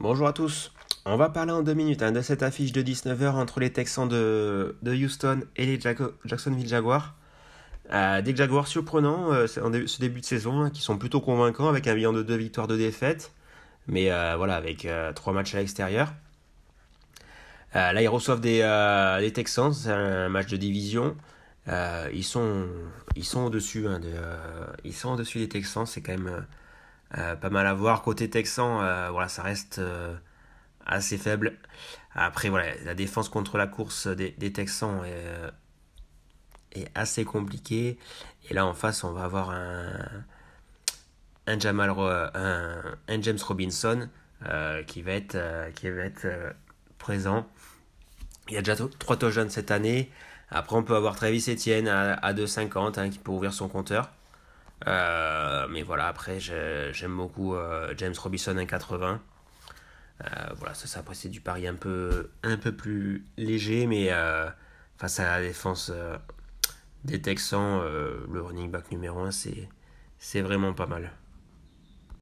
Bonjour à tous. On va parler en deux minutes hein, de cette affiche de 19h entre les Texans de, Houston et les Jacksonville Jaguars. Euh, des Jaguars surprenants euh, en ce début de saison hein, qui sont plutôt convaincants avec un bilan de deux victoires de défaites mais euh, voilà, avec trois matchs à l'extérieur. là, ils reçoivent des, des Texans, c'est un match de division. ils sont, ils sont au-dessus hein, au-dessus des Texans, c'est quand même pas mal à voir. Côté Texan, voilà, ça reste assez faible. Après, voilà, la défense contre la course des, des Texans est est assez compliqué. Et là en face, on va avoir un, un, Jamal, un, James Robinson euh, qui va être, euh, qui va être euh, présent. Il y a déjà trois touchdowns cette année. Après, on peut avoir Travis Etienne à, à 2,50 hein, qui peut ouvrir son compteur. mais voilà, après, j'aime beaucoup James Robinson 1,80. voilà, ça, ça c'est du pari un peu, plus léger, mais face à la défense des Texans, euh, le running back numéro 1, c'est vraiment pas mal.